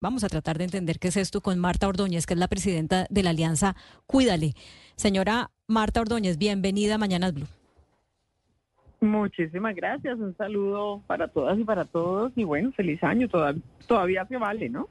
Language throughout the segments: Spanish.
Vamos a tratar de entender qué es esto con Marta Ordóñez, que es la presidenta de la Alianza Cuídale. Señora Marta Ordóñez, bienvenida a Mañanas Blue. Muchísimas gracias, un saludo para todas y para todos y bueno, feliz año, todavía, todavía se vale, ¿no?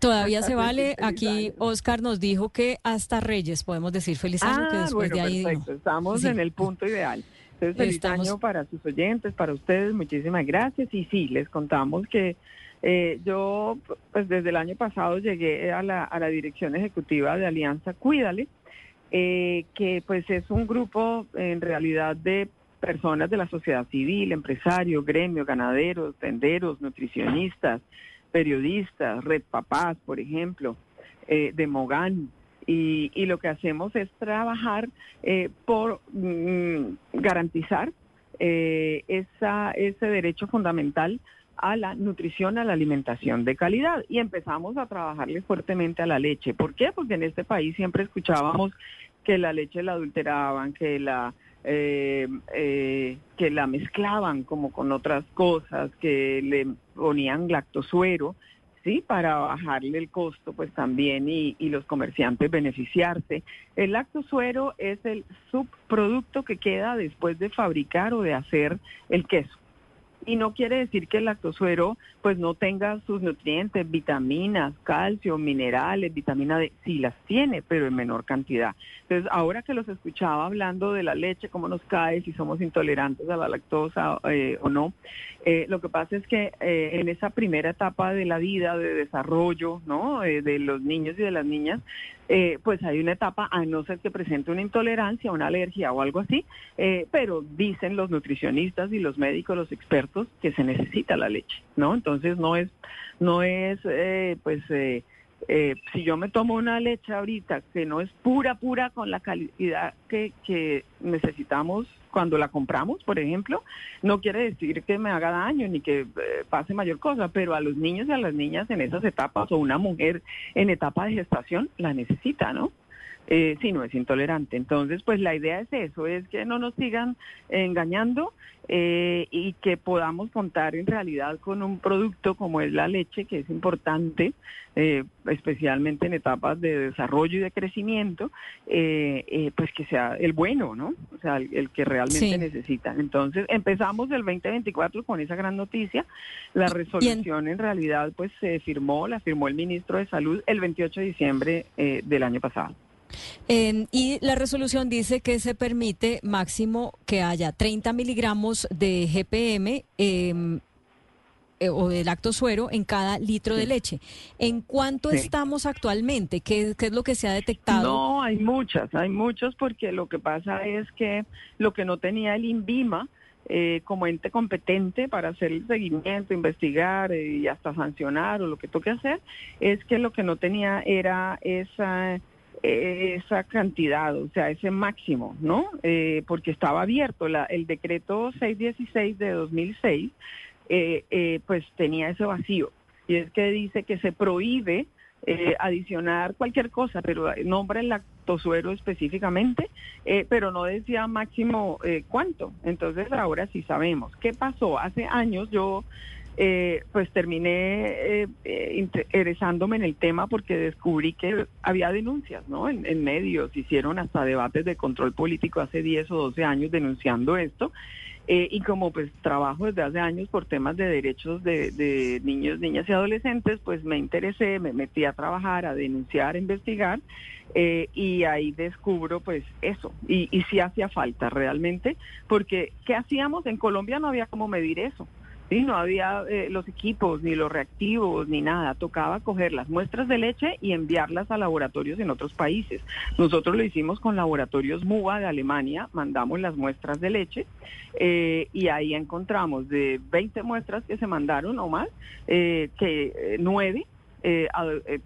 Todavía se vale. Aquí Oscar nos dijo que hasta Reyes podemos decir feliz año, que Ah, después bueno, de ahí. perfecto, estamos Sí. en el punto ideal. Entonces, feliz Estamos- año para sus oyentes, para ustedes, muchísimas gracias. Y sí, les contamos que eh, yo, pues desde el año pasado llegué a la, a la dirección ejecutiva de Alianza Cuídale, eh, que pues es un grupo en realidad de personas de la sociedad civil, empresarios, gremios, ganaderos, tenderos, nutricionistas, periodistas, Red Papás, por ejemplo, eh, de Mogán. Y, y lo que hacemos es trabajar eh, por mm, garantizar eh, esa, ese derecho fundamental a la nutrición, a la alimentación de calidad. Y empezamos a trabajarle fuertemente a la leche. ¿Por qué? Porque en este país siempre escuchábamos que la leche la adulteraban, que la eh, eh, que la mezclaban como con otras cosas, que le ponían lactosuero, sí, para bajarle el costo, pues también y, y los comerciantes beneficiarse. El lactosuero es el subproducto que queda después de fabricar o de hacer el queso. Y no quiere decir que el lactosuero pues no tenga sus nutrientes, vitaminas, calcio, minerales, vitamina D, sí las tiene, pero en menor cantidad. Entonces, ahora que los escuchaba hablando de la leche, cómo nos cae, si somos intolerantes a la lactosa eh, o no, eh, lo que pasa es que eh, en esa primera etapa de la vida, de desarrollo, ¿no? Eh, de los niños y de las niñas, eh, pues hay una etapa, a no ser que presente una intolerancia, una alergia o algo así, eh, pero dicen los nutricionistas y los médicos, los expertos, que se necesita la leche, ¿no? Entonces no es, no es, eh, pues, eh, si yo me tomo una leche ahorita que no es pura, pura con la calidad que, que necesitamos cuando la compramos, por ejemplo, no quiere decir que me haga daño ni que eh, pase mayor cosa, pero a los niños y a las niñas en esas etapas o una mujer en etapa de gestación la necesita, ¿no? Eh, si no es intolerante. Entonces, pues la idea es eso, es que no nos sigan engañando eh, y que podamos contar en realidad con un producto como es la leche, que es importante, eh, especialmente en etapas de desarrollo y de crecimiento, eh, eh, pues que sea el bueno, ¿no? O sea, el, el que realmente Sí. necesitan. Entonces, empezamos el 2024 con esa gran noticia. La resolución en realidad pues se firmó, la firmó el ministro de Salud el 28 de diciembre del año pasado. Eh, y la resolución dice que se permite máximo que haya 30 miligramos de GPM eh, eh, o de lactosuero en cada litro de leche. ¿En cuánto Sí. estamos actualmente? ¿Qué, qué es lo que se ha detectado? No, hay muchas, hay muchos porque lo que pasa es que lo que no tenía el INVIMA eh, como ente competente para hacer el seguimiento, investigar eh, y hasta sancionar o lo que toque hacer, es que lo que no tenía era esa esa cantidad, o sea, ese máximo, ¿no? Eh, porque estaba abierto. La, el decreto 616 de 2006, eh, eh, pues tenía ese vacío. Y es que dice que se prohíbe eh, adicionar cualquier cosa, pero nombra el lactosuero específicamente, eh, pero no decía máximo eh, cuánto. Entonces ahora sí sabemos. ¿Qué pasó? Hace años yo eh, pues terminé eh, eh, interesándome en el tema porque descubrí que había denuncias, ¿no? En, medios, hicieron hasta debates de control político hace 10 o 12 años denunciando esto. Eh, y como pues trabajo desde hace años por temas de derechos de, de niños, niñas y adolescentes, pues me interesé, me metí a trabajar, a denunciar, a investigar, eh, y ahí descubro pues eso, y, y sí hacía falta realmente, porque ¿qué hacíamos? En Colombia no había cómo medir eso. Sí, no había eh, los equipos, ni los reactivos, ni nada. Tocaba coger las muestras de leche y enviarlas a laboratorios en otros países. Nosotros lo hicimos con laboratorios MUBA de Alemania, mandamos las muestras de leche eh, y ahí encontramos de 20 muestras que se mandaron o más, eh, que eh, nueve eh,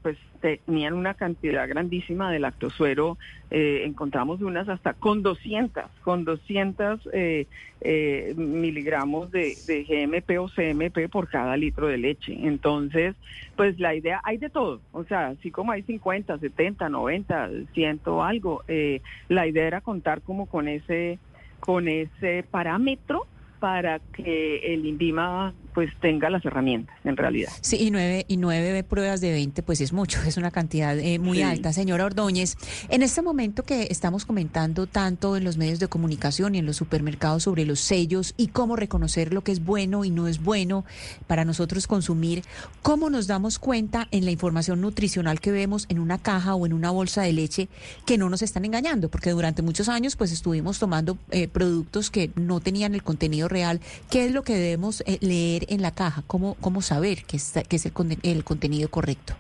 pues tenían una cantidad grandísima de lactosuero, eh, encontramos unas hasta con 200, con 200 eh, eh, miligramos de, de, GMP o CMP por cada litro de leche. Entonces, pues la idea, hay de todo, o sea, así como hay 50, 70, 90, 100 algo, eh, la idea era contar como con ese, con ese parámetro para que el INVIMA pues tenga las herramientas en realidad. Sí, y nueve, y nueve pruebas de 20 pues es mucho, es una cantidad eh, muy alta. Señora Ordóñez, en este momento que estamos comentando tanto en los medios de comunicación y en los supermercados sobre los sellos y cómo reconocer lo que es bueno y no es bueno para nosotros consumir, ¿cómo nos damos cuenta en la información nutricional que vemos en una caja o en una bolsa de leche que no nos están engañando? Porque durante muchos años pues estuvimos tomando eh, productos que no tenían el contenido real. ¿Qué es lo que debemos eh, leer en la caja? ¿Cómo, cómo saber que, es, que es el, el contenido correcto?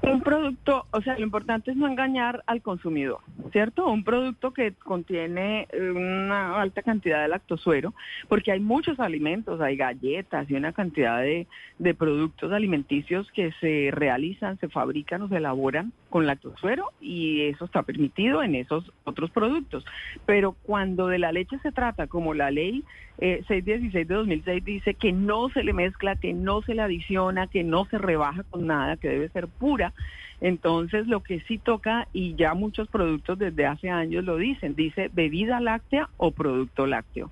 Un producto, o sea, lo importante es no engañar al consumidor, ¿cierto? Un producto que contiene eh, una alta cantidad de lactosuero, porque hay muchos alimentos, hay galletas y una cantidad de, de productos alimenticios que se realizan, se fabrican o se elaboran con lactosuero y eso está permitido en esos otros productos. Pero cuando de la leche se trata, como la ley 616 eh, de 2006 dice que no se le mezcla, que no se le adiciona, que no se rebaja con nada, que debe ser pura, entonces lo que sí toca, y ya muchos productos desde hace años lo dicen, dice bebida láctea o producto lácteo.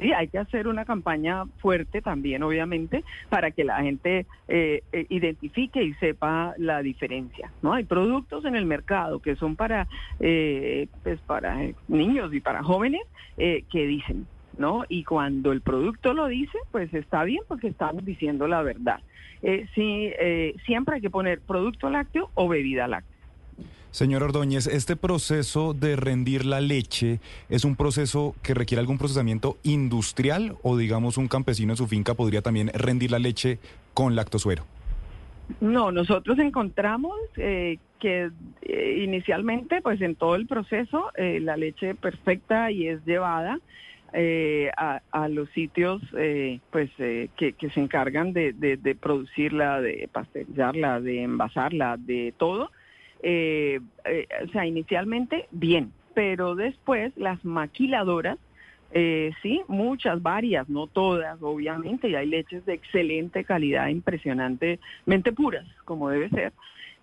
Sí, hay que hacer una campaña fuerte también, obviamente, para que la gente eh, eh, identifique y sepa la diferencia. No hay productos en el mercado que son para, eh, pues para niños y para jóvenes que dicen, ¿no? Y cuando el producto lo dice, pues está bien porque estamos diciendo la verdad. sí, siempre hay que poner producto lácteo o bebida láctea. Señor Ordóñez, ¿este proceso de rendir la leche es un proceso que requiere algún procesamiento industrial o digamos un campesino en su finca podría también rendir la leche con lactosuero? No, nosotros encontramos eh, que eh, inicialmente, pues en todo el proceso, eh, la leche perfecta y es llevada a, los sitios pues que, se encargan de, producirla, de pasteurizarla, de envasarla, de todo eh, eh, o sea, inicialmente bien, pero después las maquiladoras, eh, sí, muchas, varias, no todas, obviamente, y hay leches de excelente calidad, impresionantemente puras, como debe ser.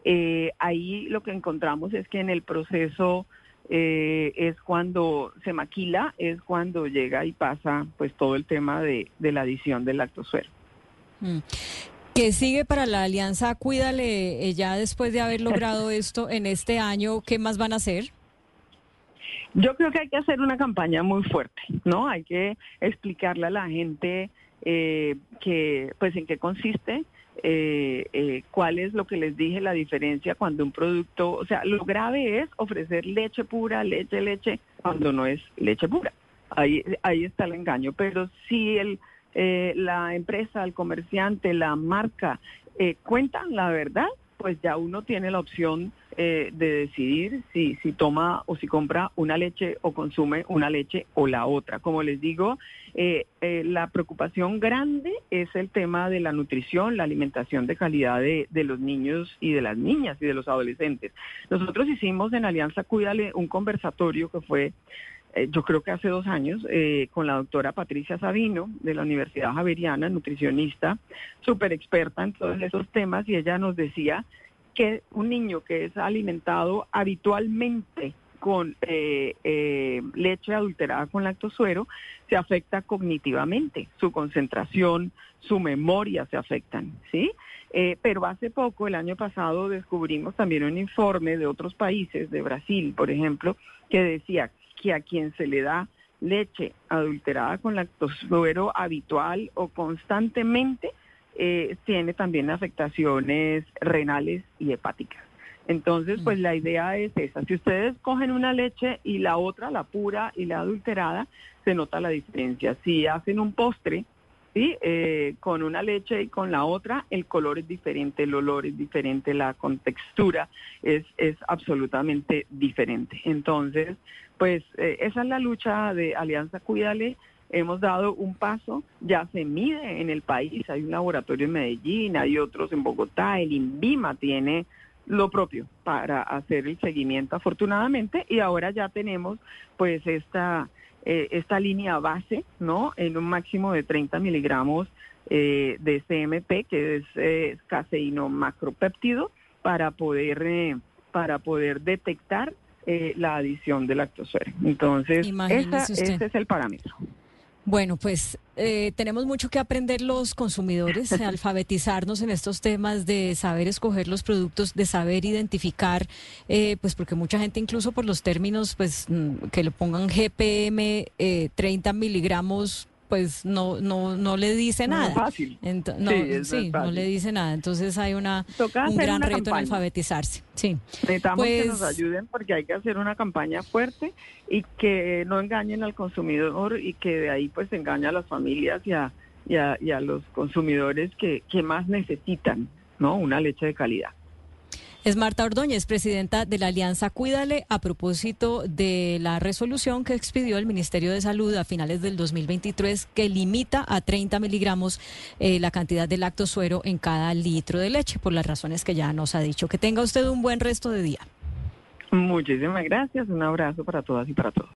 Eh, ahí lo que encontramos es que en el proceso es cuando se maquila, es cuando llega y pasa pues todo el tema de, la adición del lactosuero. Mm. ¿Qué sigue para la alianza Cuídale eh, ya después de haber logrado esto en este año? ¿Qué más van a hacer? Yo creo que hay que hacer una campaña muy fuerte, ¿no? Hay que explicarle a la gente eh, que, pues, en qué consiste, eh, cuál es lo que les dije, la diferencia cuando un producto, o sea, lo grave es ofrecer leche pura, leche, leche, cuando no es leche pura. Ahí, ahí está el engaño. Pero si el eh, la empresa, el comerciante, la marca eh, cuentan la verdad, pues ya uno tiene la opción eh, de decidir si, si toma o si compra una leche o consume una leche o la otra. Como les digo, la preocupación grande es el tema de la nutrición, la alimentación de calidad de, de, los niños y de las niñas y de los adolescentes. Nosotros hicimos en Alianza Cuídale un conversatorio que fue eh, yo creo que hace dos años, eh, con la doctora Patricia Sabino de la Universidad Javeriana, nutricionista, súper experta en todos esos temas, y ella nos decía que un niño que es alimentado habitualmente con eh, leche adulterada con lactosuero se afecta cognitivamente, su concentración, su memoria se afectan, ¿sí? pero hace poco, el año pasado, descubrimos también un informe de otros países, de Brasil, por ejemplo, que decía que a quien se le da leche adulterada con lactosuero habitual o constantemente eh, tiene también afectaciones renales y hepáticas. Entonces, pues la idea es esa. Si ustedes cogen una leche y la otra, la pura y la adulterada, se nota la diferencia. Si hacen un postre, ¿sí? Eh, con una leche y con la otra, el color es diferente, el olor es diferente, la contextura es, es absolutamente diferente. Entonces, pues eh, esa es la lucha de Alianza Cuídale. Hemos dado un paso, ya se mide en el país, hay un laboratorio en Medellín, hay otros en Bogotá, el INVIMA tiene lo propio para hacer el seguimiento afortunadamente y ahora ya tenemos pues esta eh, esta línea base, ¿no? En un máximo de 30 miligramos eh, de CMP, que es eh, caseíno macropéptido, para poder, eh, para poder detectar la adición de lactosuero. Entonces, ese es el parámetro. Bueno, pues eh, tenemos mucho que aprender los consumidores, alfabetizarnos en estos temas de saber escoger los productos, de saber identificar, eh, pues porque mucha gente incluso por los términos, pues mm, que le pongan GPM eh, 30 miligramos pues no no no le dice nada. No es fácil. no, sí, no, le dice nada. Entonces hay una un gran reto en alfabetizarse. Sí. Necesitamos que nos pues ayuden porque hay que hacer una campaña fuerte y que no engañen al consumidor y que de ahí pues engaña a las familias y a, y a, y a los consumidores que, que más necesitan, ¿no? Una leche de calidad. Es Marta Ordóñez, presidenta de la Alianza Cuídale, a propósito de la resolución que expidió el Ministerio de Salud a finales del 2023 que limita a 30 miligramos eh, la cantidad de lactosuero en cada litro de leche, por las razones que ya nos ha dicho. Que tenga usted un buen resto de día. Muchísimas gracias, un abrazo para todas y para todos.